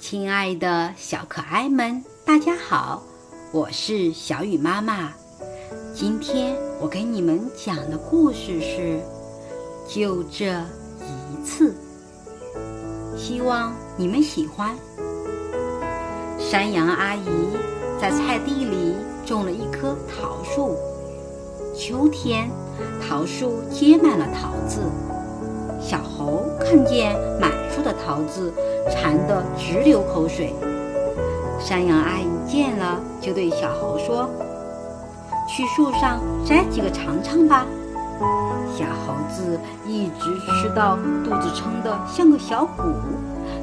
亲爱的小可爱们，大家好，我是小雨妈妈。今天我给你们讲的故事是《就这一次》，希望你们喜欢。山羊阿姨在菜地里种了一棵桃树，秋天桃树结满了桃子。小猴看见满树的桃子，馋得直流口水。山羊阿姨见了，就对小猴说：“去树上摘几个尝尝吧。”小猴子一直吃到肚子撑得像个小鼓，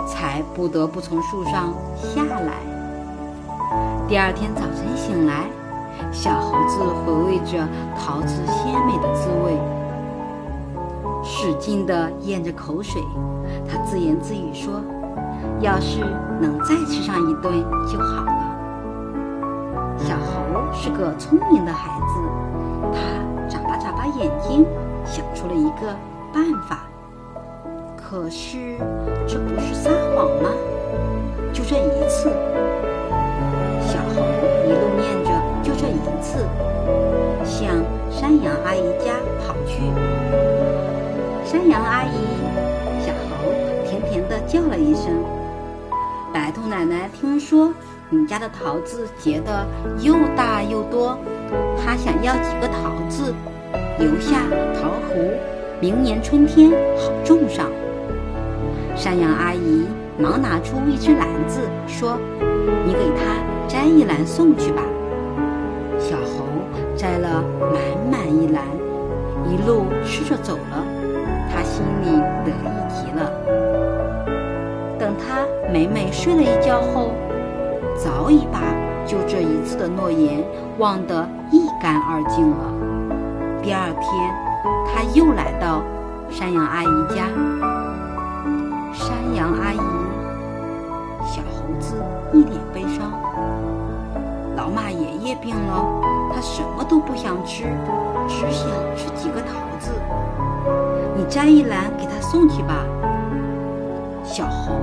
才不得不从树上下来。第二天早晨醒来，小猴子回味着桃子鲜美的滋味。使劲地咽着口水，他自言自语说：“要是能再吃上一顿就好了。”小猴是个聪明的孩子，他眨巴眨巴眼睛，想出了一个办法。可是，这不是撒谎吗？就这一次，小猴一路念着“就这一次”，向山羊阿姨家跑去。山羊阿姨，甜甜地叫了一声。白兔奶奶听说你家的桃子结得又大又多，她想要几个桃子，留下桃核，明年春天好种上。山羊阿姨忙拿出一只篮子，说：“你给她摘一篮送去吧。”小猴摘了满满一篮，一路吃着走了。他心里得意极了。等他美美睡了一觉后，早已把就这一次的诺言忘得一干二净了。第二天，他又来到山羊阿姨家。山羊阿姨，小猴子一脸悲伤。老马爷爷病了，他什么都不想吃，只想吃几个桃子。你摘一篮给他送去吧。小猴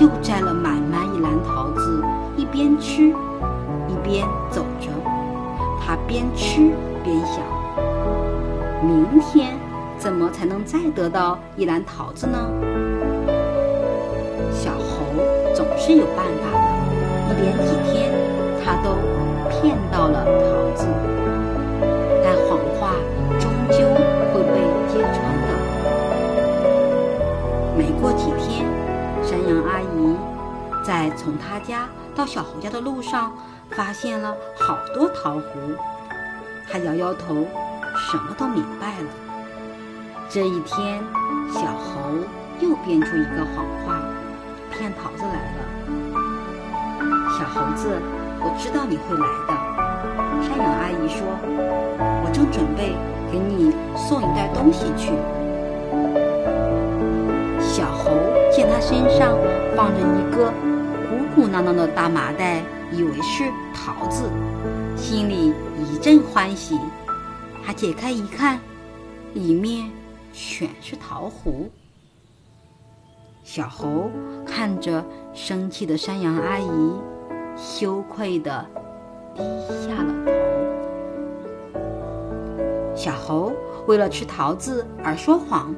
又摘了满满一篮桃子，一边吃，一边走着。他边吃边想：明天怎么才能再得到一篮桃子呢？小猴总是有办法的。一连几天，在从他家到小猴家的路上发现了好多桃核。他摇摇头，什么都明白了。这一天，小猴又编出一个谎话，骗桃子来了。小猴子，我知道你会来的。山羊阿姨说：“我正准备给你送一袋东西去。”小猴见他身上放着一个鼓囊囊的大麻袋，以为是桃子，心里一阵欢喜。他解开一看，里面全是桃核。小猴看着生气的山羊阿姨，羞愧的低下了头。小猴为了吃桃子而说谎。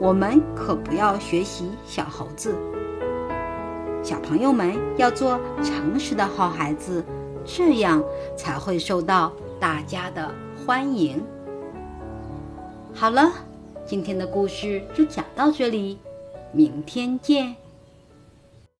我们可不要学习小猴子，小朋友们要做诚实的好孩子，这样才会受到大家的欢迎。好了，今天的故事就讲到这里，明天见。